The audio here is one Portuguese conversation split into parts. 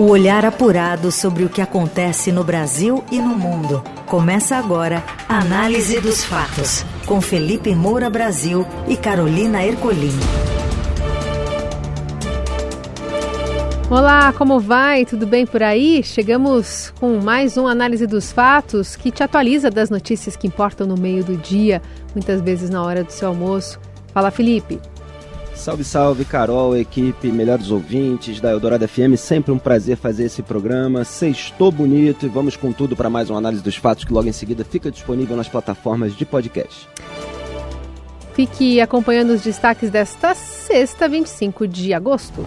O olhar apurado sobre o que acontece no Brasil e no mundo. Começa agora a Análise dos Fatos, com Felipe Moura Brasil e Carolina Ercolim. Olá, como vai? Tudo bem por aí? Chegamos com mais um Análise dos Fatos que te atualiza das notícias que importam no meio do dia, muitas vezes na hora do seu almoço. Fala, Felipe. Salve, salve, Carol, equipe, melhores ouvintes da Eldorado FM. Sempre um prazer fazer esse programa. Sextou bonito e vamos com tudo para mais uma análise dos fatos que logo em seguida fica disponível nas plataformas de podcast. Fique acompanhando os destaques desta sexta, 25 de agosto.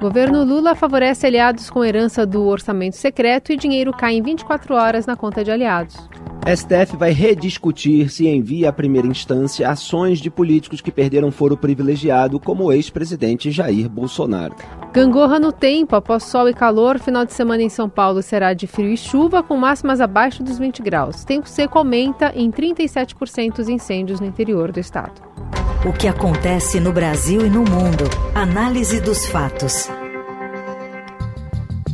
Governo Lula favorece aliados com herança do orçamento secreto e dinheiro cai em 24 horas na conta de aliados. STF vai rediscutir se envia à primeira instância ações de políticos que perderam foro privilegiado, como o ex-presidente Jair Bolsonaro. Gangorra no tempo, após sol e calor, final de semana em São Paulo será de frio e chuva, com máximas abaixo dos 20 graus. Tempo seco aumenta em 37% os incêndios no interior do estado. O que acontece no Brasil e no mundo. Análise dos fatos.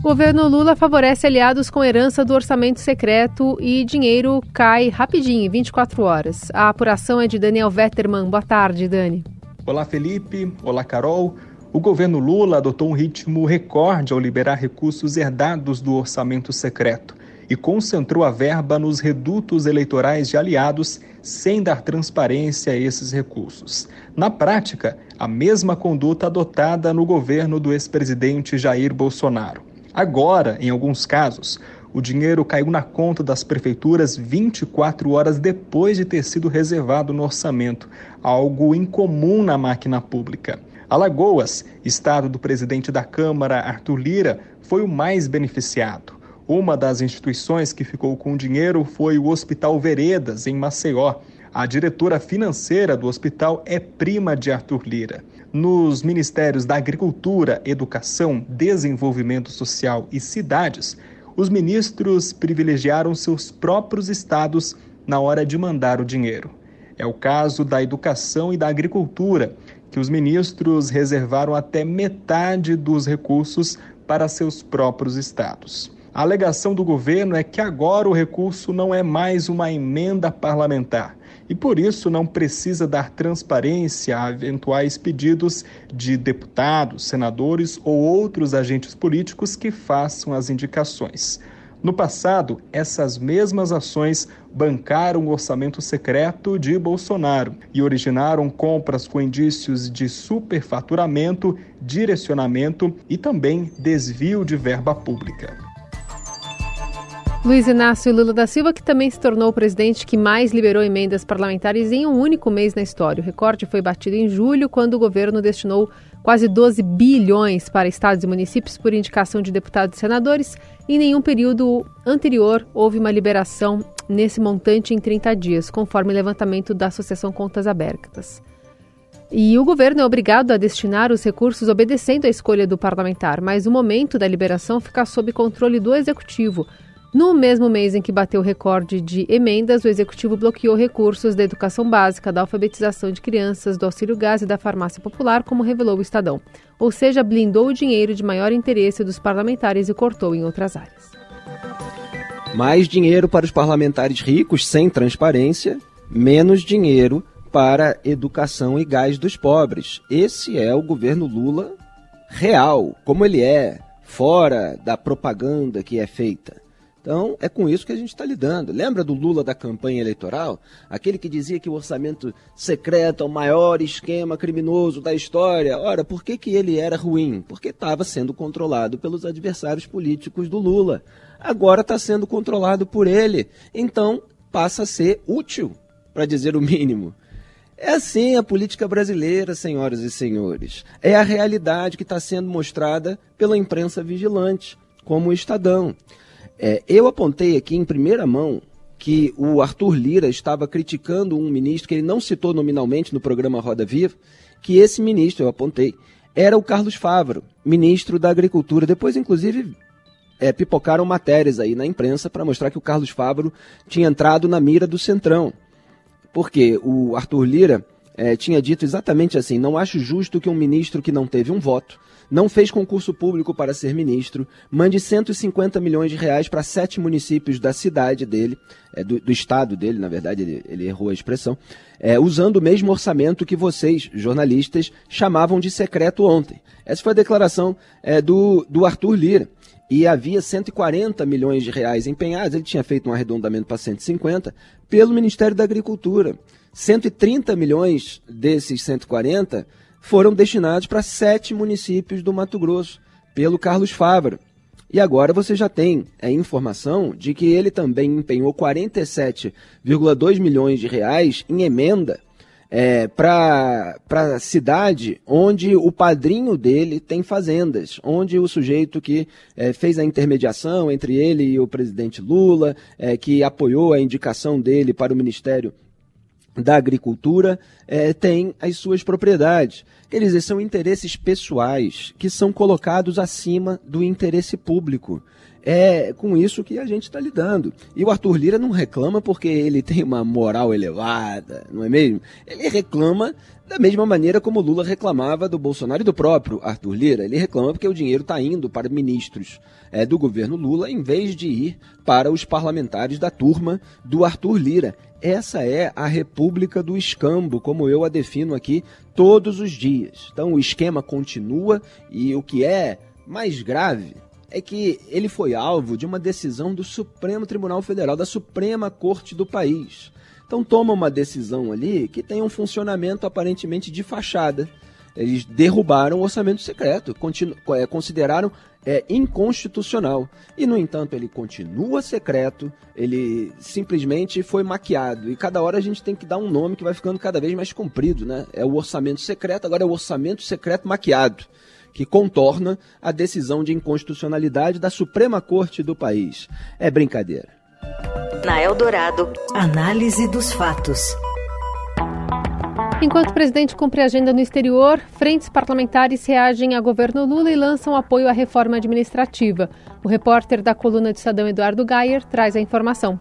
Governo Lula favorece aliados com herança do orçamento secreto e dinheiro cai rapidinho, em 24 horas. A apuração é de Daniel Vetterman. Boa tarde, Dani. Olá, Felipe. Olá, Carol. O governo Lula adotou um ritmo recorde ao liberar recursos herdados do orçamento secreto e concentrou a verba nos redutos eleitorais de aliados sem dar transparência a esses recursos. Na prática, a mesma conduta adotada no governo do ex-presidente Jair Bolsonaro. Agora, em alguns casos, o dinheiro caiu na conta das prefeituras 24 horas depois de ter sido reservado no orçamento, algo incomum na máquina pública. Alagoas, estado do presidente da Câmara, Arthur Lira, foi o mais beneficiado. Uma das instituições que ficou com o dinheiro foi o Hospital Veredas, em Maceió. A diretora financeira do hospital é prima de Arthur Lira. Nos ministérios da Agricultura, Educação, Desenvolvimento Social e Cidades, os ministros privilegiaram seus próprios estados na hora de mandar o dinheiro. É o caso da Educação e da Agricultura, que os ministros reservaram até metade dos recursos para seus próprios estados. A alegação do governo é que agora o recurso não é mais uma emenda parlamentar e por isso não precisa dar transparência a eventuais pedidos de deputados, senadores ou outros agentes políticos que façam as indicações. No passado, essas mesmas ações bancaram o orçamento secreto de Bolsonaro e originaram compras com indícios de superfaturamento, direcionamento e também desvio de verba pública. Luiz Inácio Lula da Silva, que também se tornou o presidente que mais liberou emendas parlamentares em um único mês na história. O recorde foi batido em julho, quando o governo destinou quase 12 bilhões para estados e municípios por indicação de deputados e senadores. Em nenhum período anterior houve uma liberação nesse montante em 30 dias, conforme o levantamento da Associação Contas Abertas. E o governo é obrigado a destinar os recursos obedecendo à escolha do parlamentar, mas o momento da liberação fica sob controle do executivo. No mesmo mês em que bateu o recorde de emendas, o executivo bloqueou recursos da educação básica, da alfabetização de crianças, do auxílio gás e da farmácia popular, como revelou o Estadão. Ou seja, blindou o dinheiro de maior interesse dos parlamentares e cortou em outras áreas. Mais dinheiro para os parlamentares ricos sem transparência, menos dinheiro para educação e gás dos pobres. Esse é o governo Lula real, como ele é, fora da propaganda que é feita. Então, é com isso que a gente está lidando. Lembra do Lula da campanha eleitoral? Aquele que dizia que o orçamento secreto é o maior esquema criminoso da história. Ora, por que, que ele era ruim? Porque estava sendo controlado pelos adversários políticos do Lula. Agora está sendo controlado por ele. Então, passa a ser útil, para dizer o mínimo. É assim a política brasileira, senhoras e senhores. É a realidade que está sendo mostrada pela imprensa vigilante, como o Estadão. É, eu apontei aqui em primeira mão que o Arthur Lira estava criticando um ministro que ele não citou nominalmente no programa Roda Viva, que esse ministro, eu apontei, era o Carlos Favro, ministro da Agricultura. Depois, inclusive, é, pipocaram matérias aí na imprensa para mostrar que o Carlos Favro tinha entrado na mira do Centrão. Porque o Arthur Lira é, tinha dito exatamente assim: não acho justo que um ministro que não teve um voto não fez concurso público para ser ministro, mande 150 milhões de reais para sete municípios da cidade dele, é, do, do, estado dele, na verdade, ele, ele errou a expressão, é, usando o mesmo orçamento que vocês, jornalistas, chamavam de secreto ontem. Essa foi a declaração é, do, do Arthur Lira. E havia 140 milhões de reais empenhados, ele tinha feito um arredondamento para 150, pelo Ministério da Agricultura. 130 milhões desses 140 foram destinados para sete municípios do Mato Grosso, pelo Carlos Fávaro. E agora você já tem a informação de que ele também empenhou 47,2 milhões de reais em emenda é, para a cidade onde o padrinho dele tem fazendas, onde o sujeito que é, fez a intermediação entre ele e o presidente Lula, é, que apoiou a indicação dele para o Ministério da Agricultura, é, tem as suas propriedades. Quer dizer, são interesses pessoais que são colocados acima do interesse público. É com isso que a gente está lidando. E o Arthur Lira não reclama porque ele tem uma moral elevada, não é mesmo? Ele reclama da mesma maneira como Lula reclamava do Bolsonaro e do próprio Arthur Lira. Ele reclama porque o dinheiro está indo para ministros é, do governo Lula em vez de ir para os parlamentares da turma do Arthur Lira. Essa é a República do Escambo, como eu a defino aqui todos os dias. Então o esquema continua e o que é mais grave é que ele foi alvo de uma decisão do Supremo Tribunal Federal, da Suprema Corte do país. Então toma uma decisão ali que tem um funcionamento aparentemente de fachada. Eles derrubaram o orçamento secreto, é, consideraram é, inconstitucional. E, no entanto, ele continua secreto, ele simplesmente foi maquiado. E cada hora a gente tem que dar um nome que vai ficando cada vez mais comprido, né? É o orçamento secreto, agora é o orçamento secreto maquiado, que contorna a decisão de inconstitucionalidade da Suprema Corte do país. É brincadeira. Na Eldorado, análise dos fatos. Enquanto o presidente cumpre agenda no exterior, frentes parlamentares reagem a governo Lula e lançam apoio à reforma administrativa. O repórter da coluna de Estadão Eduardo Gayer traz a informação.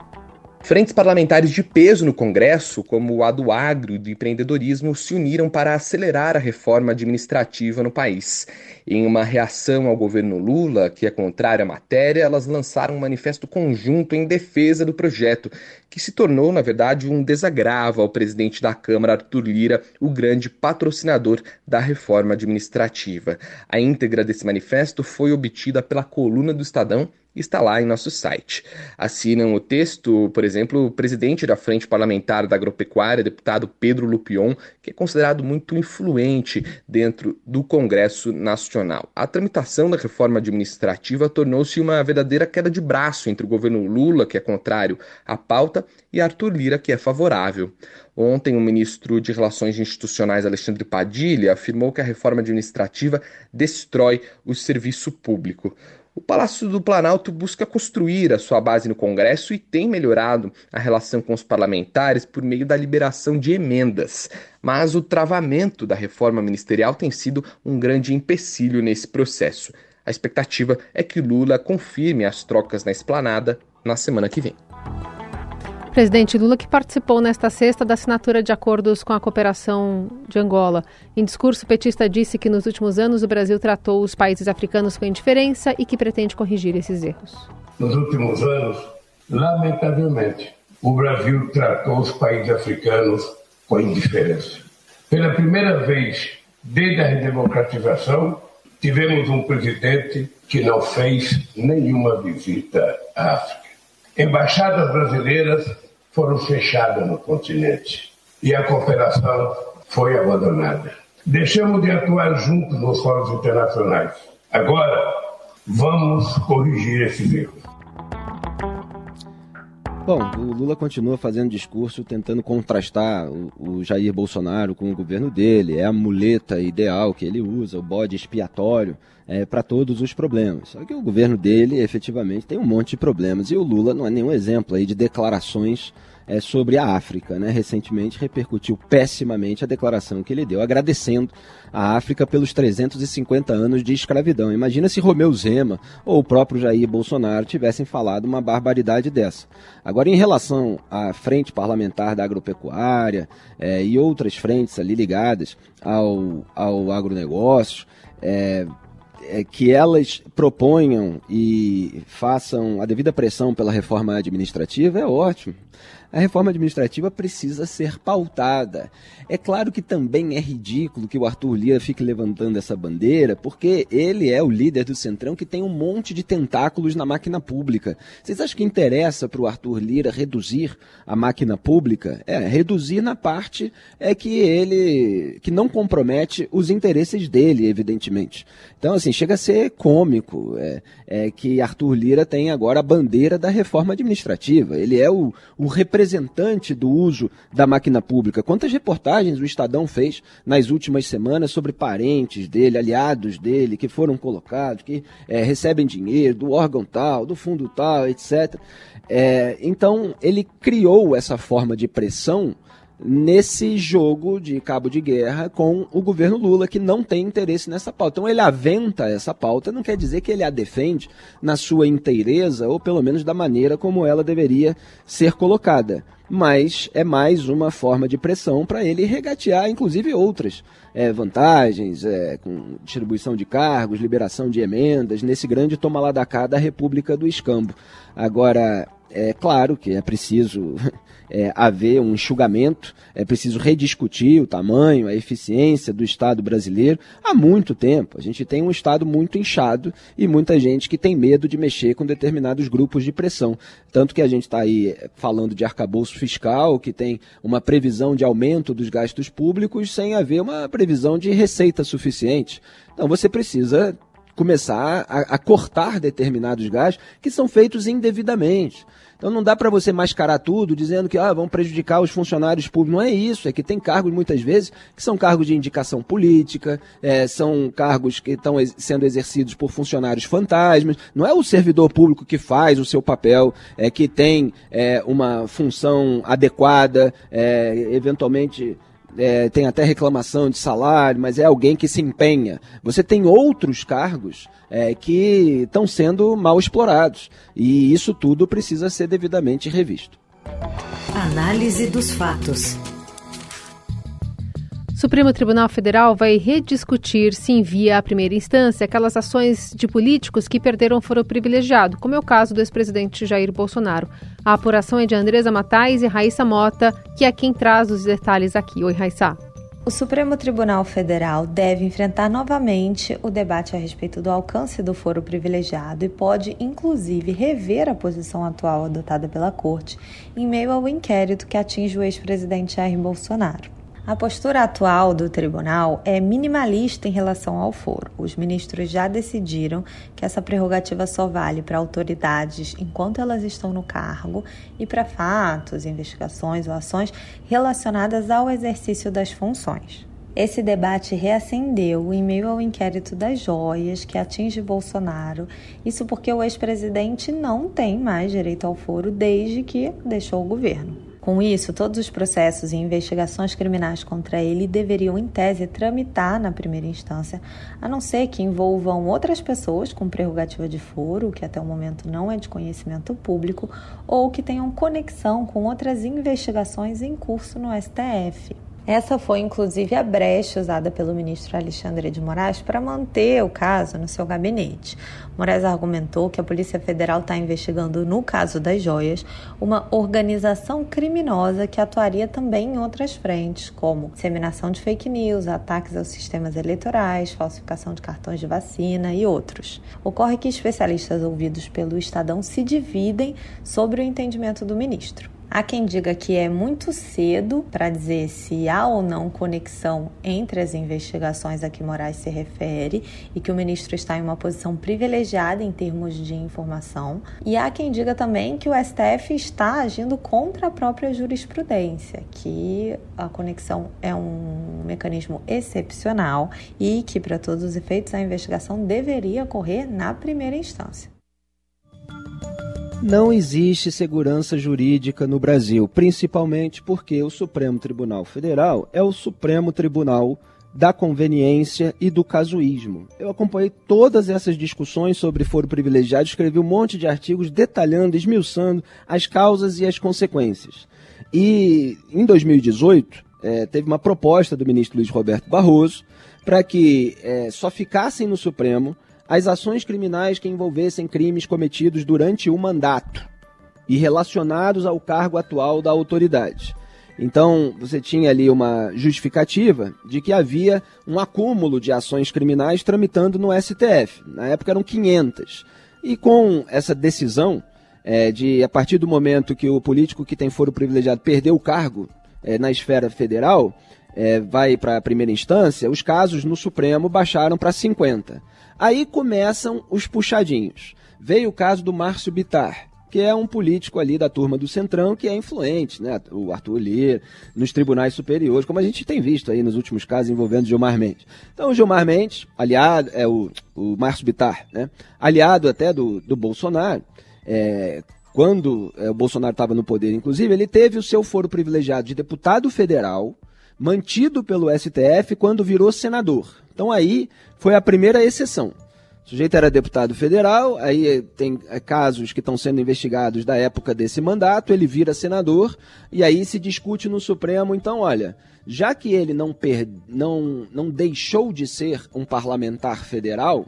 Frentes parlamentares de peso no Congresso, como a do agro e do empreendedorismo, se uniram para acelerar a reforma administrativa no país. Em uma reação ao governo Lula, que é contrária à matéria, elas lançaram um manifesto conjunto em defesa do projeto, que se tornou, na verdade, um desagravo ao presidente da Câmara, Arthur Lira, o grande patrocinador da reforma administrativa. A íntegra desse manifesto foi obtida pela coluna do Estadão está lá em nosso site. Assinam o texto, por exemplo, o presidente da Frente Parlamentar da Agropecuária, deputado Pedro Lupion, que é considerado muito influente dentro do Congresso Nacional. A tramitação da reforma administrativa tornou-se uma verdadeira queda de braço entre o governo Lula, que é contrário à pauta, e Arthur Lira, que é favorável. Ontem, o ministro de Relações Institucionais, Alexandre Padilha, afirmou que a reforma administrativa destrói o serviço público. O Palácio do Planalto busca construir a sua base no Congresso e tem melhorado a relação com os parlamentares por meio da liberação de emendas. Mas o travamento da reforma ministerial tem sido um grande empecilho nesse processo. A expectativa é que Lula confirme as trocas na esplanada na semana que vem. Presidente Lula, que participou nesta sexta da assinatura de acordos com a cooperação de Angola. Em discurso, petista disse que nos últimos anos o Brasil tratou os países africanos com indiferença e que pretende corrigir esses erros. Nos últimos anos, lamentavelmente, o Brasil tratou os países africanos com indiferença. Pela primeira vez desde a redemocratização, tivemos um presidente que não fez nenhuma visita à África. Embaixadas brasileiras foram fechadas no continente e a cooperação foi abandonada. Deixamos de atuar juntos nos fóruns internacionais. Agora, vamos corrigir esses erros. Bom, o Lula continua fazendo discurso tentando contrastar o, o, Jair Bolsonaro com o governo dele. É a muleta ideal que ele usa, o bode expiatório é, para todos os problemas. Só que o governo dele efetivamente tem um monte de problemas e o Lula não é nenhum exemplo aí de declarações é, sobre a África. Né? Recentemente repercutiu pessimamente a declaração que ele deu, agradecendo a África pelos 350 anos de escravidão. Imagina se Romeu Zema ou o próprio Jair Bolsonaro tivessem falado uma barbaridade dessa. Agora, em relação à frente parlamentar da agropecuária é, e outras frentes ali ligadas ao, ao agronegócio, é, é, que elas proponham e façam a devida pressão pela reforma administrativa é ótimo a reforma administrativa precisa ser pautada. É claro que também é ridículo que o Arthur Lira fique levantando essa bandeira, porque ele é o líder do Centrão que tem um monte de tentáculos na máquina pública. Vocês acham que interessa para o Arthur Lira reduzir a máquina pública? É, reduzir na parte é que ele que não compromete os interesses dele, evidentemente. Então, assim, chega a ser cômico é, é que Arthur Lira tem agora a bandeira da reforma administrativa. Ele é o, o representante representante do uso da máquina pública. Quantas reportagens o Estadão fez nas últimas semanas sobre parentes dele, aliados dele, que foram colocados, que é, recebem dinheiro do órgão tal, do fundo tal, etc. É, então, ele criou essa forma de pressão nesse jogo de cabo de guerra com o governo Lula, que não tem interesse nessa pauta. Então ele aventa essa pauta, não quer dizer que ele a defende na sua inteireza, ou pelo menos da maneira como ela deveria ser colocada. Mas é mais uma forma de pressão para ele regatear, inclusive, outras é, vantagens, é, com distribuição de cargos, liberação de emendas, nesse grande toma lá da cá da República do Escambo. Agora, é claro que é preciso é, haver um enxugamento, é preciso rediscutir o tamanho, a eficiência do Estado brasileiro há muito tempo. A gente tem um Estado muito inchado e muita gente que tem medo de mexer com determinados grupos de pressão. Tanto que a gente está aí falando de arcabouço fiscal, que tem uma previsão de aumento dos gastos públicos sem haver uma previsão de receita suficiente. Então você precisa começar a, a cortar determinados gastos que são feitos indevidamente. Então não dá para você mascarar tudo dizendo que ah, vão prejudicar os funcionários públicos. Não é isso, é que tem cargos muitas vezes que são cargos de indicação política, é, são cargos que estão sendo exercidos por funcionários fantasmas. Não é o servidor público que faz o seu papel, é que tem é, uma função adequada, é, eventualmente é, tem até reclamação de salário, mas é alguém que se empenha. Você tem outros cargos é, que estão sendo mal explorados. E isso tudo precisa ser devidamente revisto. Análise dos fatos. Supremo Tribunal Federal vai rediscutir se envia à primeira instância aquelas ações de políticos que perderam foro privilegiado, como é o caso do ex-presidente Jair Bolsonaro. A apuração é de Andresa Matais e Raíssa Mota, que é quem traz os detalhes aqui. Oi, Raíssa. O Supremo Tribunal Federal deve enfrentar novamente o debate a respeito do alcance do foro privilegiado e pode, inclusive, rever a posição atual adotada pela Corte em meio ao inquérito que atinge o ex-presidente Jair Bolsonaro. A postura atual do tribunal é minimalista em relação ao foro. Os ministros já decidiram que essa prerrogativa só vale para autoridades enquanto elas estão no cargo e para fatos, investigações ou ações relacionadas ao exercício das funções. Esse debate reacendeu em meio ao inquérito das joias que atinge Bolsonaro. Isso porque o ex-presidente não tem mais direito ao foro desde que deixou o governo. Com isso, todos os processos e investigações criminais contra ele deveriam, em tese, tramitar na primeira instância, a não ser que envolvam outras pessoas com prerrogativa de foro, que até o momento não é de conhecimento público, ou que tenham conexão com outras investigações em curso no STF. Essa foi inclusive a brecha usada pelo ministro Alexandre de Moraes para manter o caso no seu gabinete. Moraes argumentou que a Polícia Federal está investigando, no caso das joias, uma organização criminosa que atuaria também em outras frentes, como disseminação de fake news, ataques aos sistemas eleitorais, falsificação de cartões de vacina e outros. Ocorre que especialistas ouvidos pelo Estadão se dividem sobre o entendimento do ministro. Há quem diga que é muito cedo para dizer se há ou não conexão entre as investigações a que Moraes se refere e que o ministro está em uma posição privilegiada em termos de informação. E há quem diga também que o STF está agindo contra a própria jurisprudência, que a conexão é um mecanismo excepcional e que, para todos os efeitos, a investigação deveria ocorrer na primeira instância não existe segurança jurídica no Brasil, principalmente porque o Supremo Tribunal Federal é o Supremo Tribunal da conveniência e do casuísmo. Eu acompanhei todas essas discussões sobre foro privilegiado, escrevi um monte de artigos detalhando, esmiuçando as causas e as consequências. E em 2018, é, teve uma proposta do ministro Luiz Roberto Barroso para que é, só ficassem no Supremo as ações criminais que envolvessem crimes cometidos durante o mandato e relacionados ao cargo atual da autoridade. Então, você tinha ali uma justificativa de que havia um acúmulo de ações criminais tramitando no STF. Na época eram 500. E com essa decisão é, de, a partir do momento que o político que tem foro privilegiado perdeu o cargo é, na esfera federal, é, vai para a primeira instância, os casos no Supremo baixaram para 50. Aí começam os puxadinhos. Veio o caso do Márcio Bitar que é um político ali da turma do Centrão que é influente, né? O Arthur Lira, nos tribunais superiores, como a gente tem visto aí nos últimos casos envolvendo Gilmar Mendes. Então, o Gilmar Mendes, aliado, é o, o Márcio Bitar, né? Aliado até do, do Bolsonaro, é, quando é, o Bolsonaro estava no poder, inclusive, ele teve o seu foro privilegiado de deputado federal, mantido pelo STF quando virou senador. Então aí foi a primeira exceção. O sujeito era deputado federal, aí tem é, casos que estão sendo investigados da época desse mandato, ele vira senador, e aí se discute no Supremo, então, olha, já que ele não, per, não, não deixou de ser um parlamentar federal,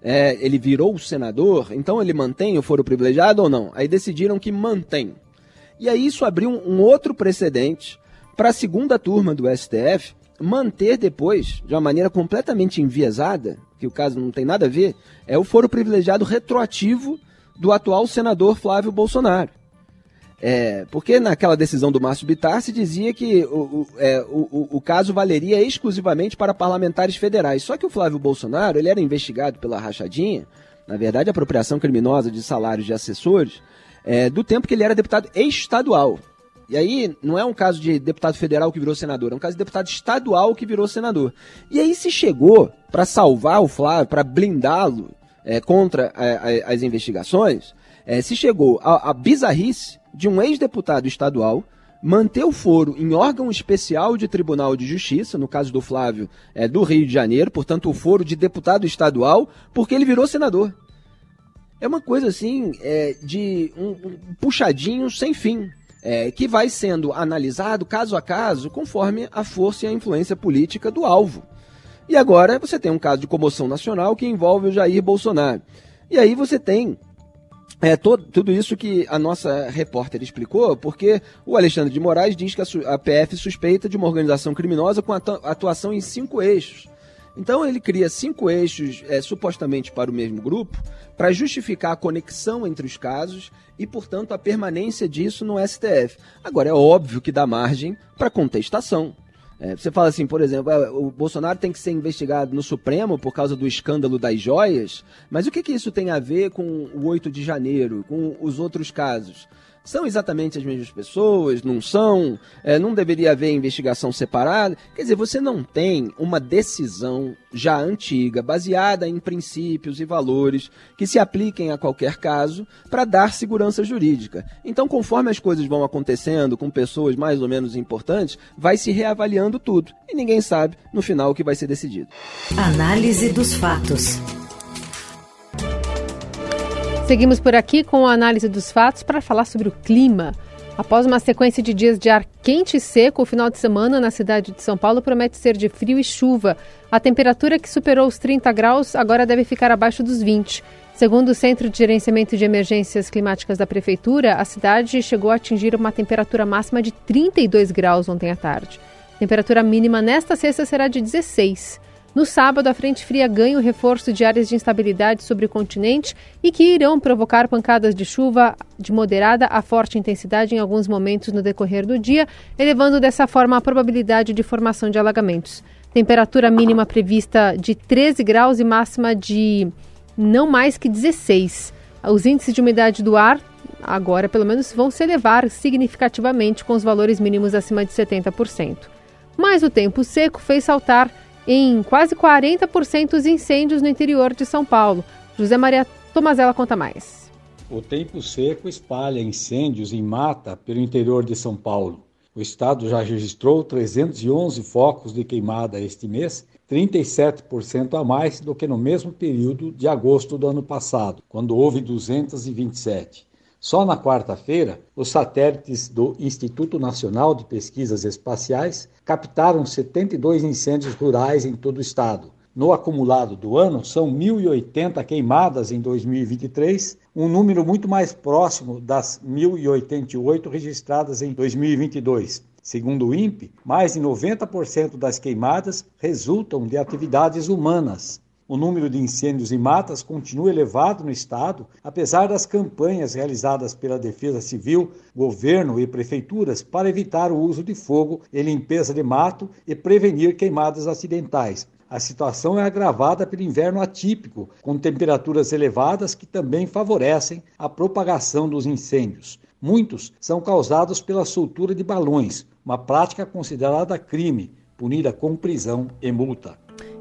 é, ele virou senador, então ele mantém o foro privilegiado ou não? Aí decidiram que mantém. E aí isso abriu um, um outro precedente para a segunda turma do STF manter depois, de uma maneira completamente enviesada, que o caso não tem nada a ver, é o foro privilegiado retroativo do atual senador Flávio Bolsonaro. É, porque naquela decisão do Márcio Bittar se dizia que o, o, é, o, o, caso valeria exclusivamente para parlamentares federais. Só que o Flávio Bolsonaro ele era investigado pela rachadinha, na verdade, apropriação criminosa de salários de assessores, é, do tempo que ele era deputado estadual. E aí, não é um caso de deputado federal que virou senador, é um caso de deputado estadual que virou senador. E aí se chegou para salvar o Flávio, para blindá-lo é, contra a, a, as investigações, é, se chegou a, a bizarrice de um ex-deputado estadual manter o foro em órgão especial de Tribunal de Justiça, no caso do Flávio, é, do Rio de Janeiro, portanto o foro de deputado estadual, porque ele virou senador. É uma coisa assim, é, de um, um puxadinho sem fim é, que vai sendo analisado caso a caso conforme a força e a influência política do alvo. E agora você tem um caso de comoção nacional que envolve o Jair Bolsonaro. E aí você tem é, todo, tudo isso que a nossa repórter explicou, porque o Alexandre de Moraes diz que a, a PF suspeita de uma organização criminosa com atuação em cinco eixos. Então ele cria cinco eixos é, supostamente para o mesmo grupo para justificar a conexão entre os casos e, portanto, a permanência disso no STF. Agora, é óbvio que dá margem para contestação. É, você fala assim, por exemplo, é, o Bolsonaro tem que ser investigado no Supremo por causa do escândalo das joias, mas o que, que isso tem a ver com o 8 de janeiro, com os outros casos? São exatamente as mesmas pessoas? Não são? É, não deveria haver investigação separada? Quer dizer, você não tem uma decisão já antiga, baseada em princípios e valores que se apliquem a qualquer caso para dar segurança jurídica. Então, conforme as coisas vão acontecendo com pessoas mais ou menos importantes, vai se reavaliando tudo. E ninguém sabe no final o que vai ser decidido. Análise dos fatos. Seguimos por aqui com a análise dos fatos para falar sobre o clima. Após uma sequência de dias de ar quente e seco, o final de semana na cidade de São Paulo promete ser de frio e chuva. A temperatura que superou os 30 graus agora deve ficar abaixo dos 20. Segundo o Centro de Gerenciamento de Emergências Climáticas da Prefeitura, a cidade chegou a atingir uma temperatura máxima de 32 graus ontem à tarde. A temperatura mínima nesta sexta será de 16. No sábado, a frente fria ganha o reforço de áreas de instabilidade sobre o continente e que irão provocar pancadas de chuva de moderada a forte intensidade em alguns momentos no decorrer do dia, elevando dessa forma a probabilidade de formação de alagamentos. Temperatura mínima prevista de 13 graus e máxima de não mais que 16. Os índices de umidade do ar, agora pelo menos, vão se elevar significativamente com os valores mínimos acima de 70%. Mas o tempo seco fez saltar em quase 40% os incêndios no interior de São Paulo. José Maria Tomazella conta mais. O tempo seco espalha incêndios em mata pelo interior de São Paulo. O estado já registrou 311 focos de queimada este mês, 37% a mais do que no mesmo período de agosto do ano passado, quando houve 227. Só na quarta-feira, os satélites do Instituto Nacional de Pesquisas Espaciais captaram 72 incêndios rurais em todo o estado, No acumulado do ano, são 1.080 queimadas em 2023, um número muito mais próximo das 1.088 registradas em 2022. Segundo o INPE, mais de 90% das queimadas resultam de atividades humanas. O número de incêndios e matas continua elevado no estado, apesar das campanhas realizadas pela Defesa Civil, governo e prefeituras para evitar o uso de fogo e limpeza de mato e prevenir queimadas acidentais. A situação é agravada pelo inverno atípico, com temperaturas elevadas que também favorecem a propagação dos incêndios. Muitos são causados pela soltura de balões, uma prática considerada crime, punida com prisão e multa.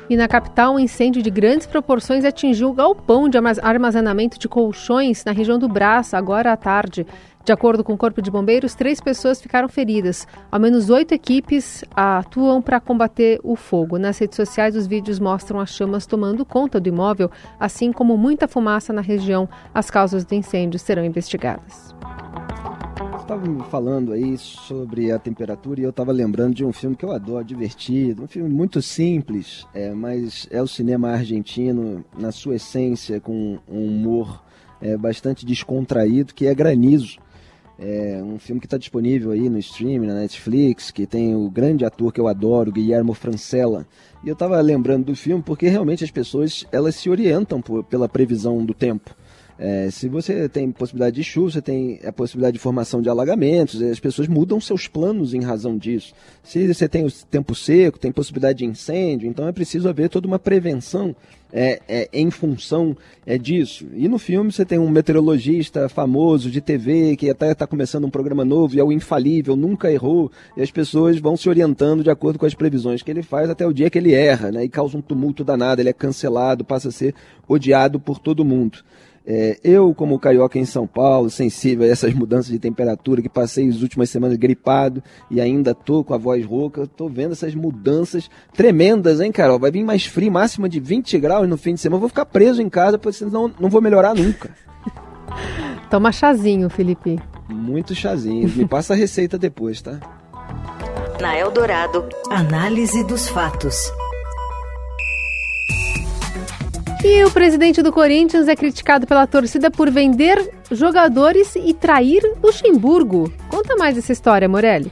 E na capital, um incêndio de grandes proporções atingiu o galpão de armazenamento de colchões na região do Braço, agora à tarde. De acordo com o Corpo de Bombeiros, três pessoas ficaram feridas. Ao menos oito equipes atuam para combater o fogo. Nas redes sociais, os vídeos mostram as chamas tomando conta do imóvel, assim como muita fumaça na região. As causas do incêndio serão investigadas estava me falando aí sobre a temperatura e eu estava lembrando de um filme que eu adoro, divertido, um filme muito simples, é, mas é o cinema argentino na sua essência, com um humor é, bastante descontraído, que é Granizo. É um filme que está disponível aí no streaming, na Netflix, que tem o grande ator que eu adoro, Guilherme Francella. E eu estava lembrando do filme porque realmente as pessoas elas se orientam por, pela previsão do tempo. É, se você tem possibilidade de chuva, você tem a possibilidade de formação de alagamentos, as pessoas mudam seus planos em razão disso. Se você tem o tempo seco, tem possibilidade de incêndio, então é preciso haver toda uma prevenção é, é, em função é, disso. E no filme você tem um meteorologista famoso de TV que até está começando um programa novo e é o infalível, nunca errou, e as pessoas vão se orientando de acordo com as previsões que ele faz até o dia que ele erra, né, e causa um tumulto danado, ele é cancelado, passa a ser odiado por todo mundo. É, eu, como carioca em São Paulo, sensível a essas mudanças de temperatura, que passei as últimas semanas gripado e ainda tô com a voz rouca, tô vendo essas mudanças tremendas, hein, Carol? Vai vir mais frio, máxima de 20 graus no fim de semana. Eu vou ficar preso em casa, porque senão não vou melhorar nunca. Toma chazinho, Felipe. Muito chazinho. Me passa a receita depois, tá? Na Eldorado, análise dos fatos. E o presidente do Corinthians é criticado pela torcida por vender jogadores e trair Luxemburgo. Conta mais essa história, Morelli.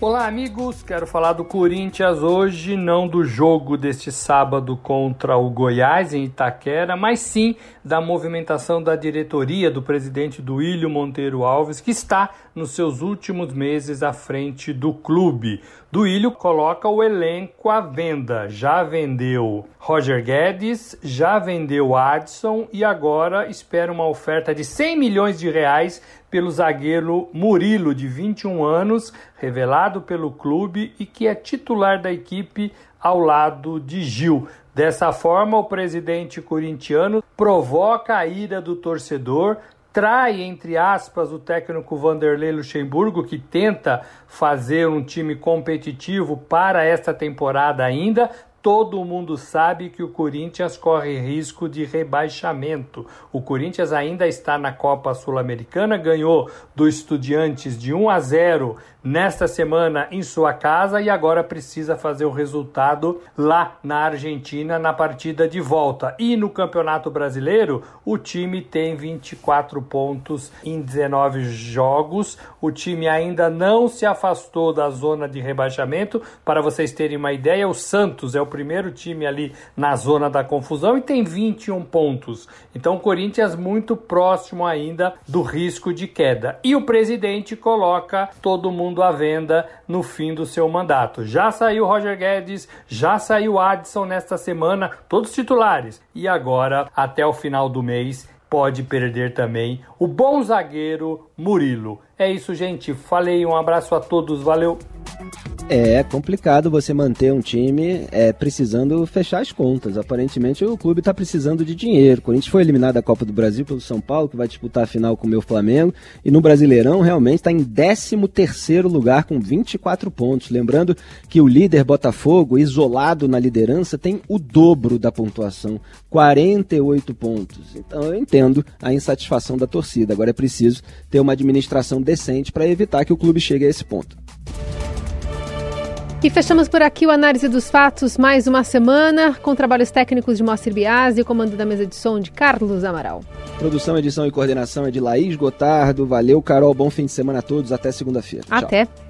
Olá, amigos. Quero falar do Corinthians hoje, não do jogo deste sábado contra o Goiás em Itaquera, mas sim da movimentação da diretoria do presidente Duílio Monteiro Alves, que está nos seus últimos meses à frente do clube. Duílio coloca o elenco à venda. Já vendeu Roger Guedes, já vendeu Adson e agora espera uma oferta de 100 milhões de reais pelo zagueiro Murilo, de 21 anos, revelado pelo clube e que é titular da equipe ao lado de Gil. Dessa forma, o presidente corintiano provoca a ira do torcedor, trai, entre aspas, o técnico Vanderlei Luxemburgo, que tenta fazer um time competitivo para esta temporada ainda, Todo mundo sabe que o Corinthians corre risco de rebaixamento. O Corinthians ainda está na Copa Sul-Americana, ganhou do Estudiantes de 1 a 0 nesta semana em sua casa e agora precisa fazer o resultado lá na Argentina na partida de volta. E no Campeonato Brasileiro, o time tem 24 pontos em 19 jogos. O time ainda não se afastou da zona de rebaixamento. Para vocês terem uma ideia, o Santos é o primeiro time ali na zona da confusão e tem 21 pontos. Então o Corinthians muito próximo ainda do risco de queda. E o presidente coloca todo mundo à venda no fim do seu mandato. Já saiu Roger Guedes, já saiu Adson nesta semana, todos titulares. E agora, até o final do mês, pode perder também o bom zagueiro Murilo. É isso, gente. Falei, um abraço a todos, valeu. É complicado você manter um time é, precisando fechar as contas. Aparentemente o clube está precisando de dinheiro. O Corinthians foi eliminado da Copa do Brasil pelo São Paulo, que vai disputar a final com o meu Flamengo. E no Brasileirão realmente está em 13 lugar com 24 pontos. Lembrando que o líder Botafogo, isolado na liderança, tem o dobro da pontuação, 48 pontos. Então eu entendo a insatisfação da torcida. Agora é preciso ter uma administração decente para evitar que o clube chegue a esse ponto. E fechamos por aqui o Análise dos Fatos, mais uma semana, com trabalhos técnicos de Moacir Biasi e comando da mesa de som de Carlos Amaral. Produção, edição e coordenação é de Laís Gotardo. Valeu, Carol. Bom fim de semana a todos. Até segunda-feira. Até. Tchau.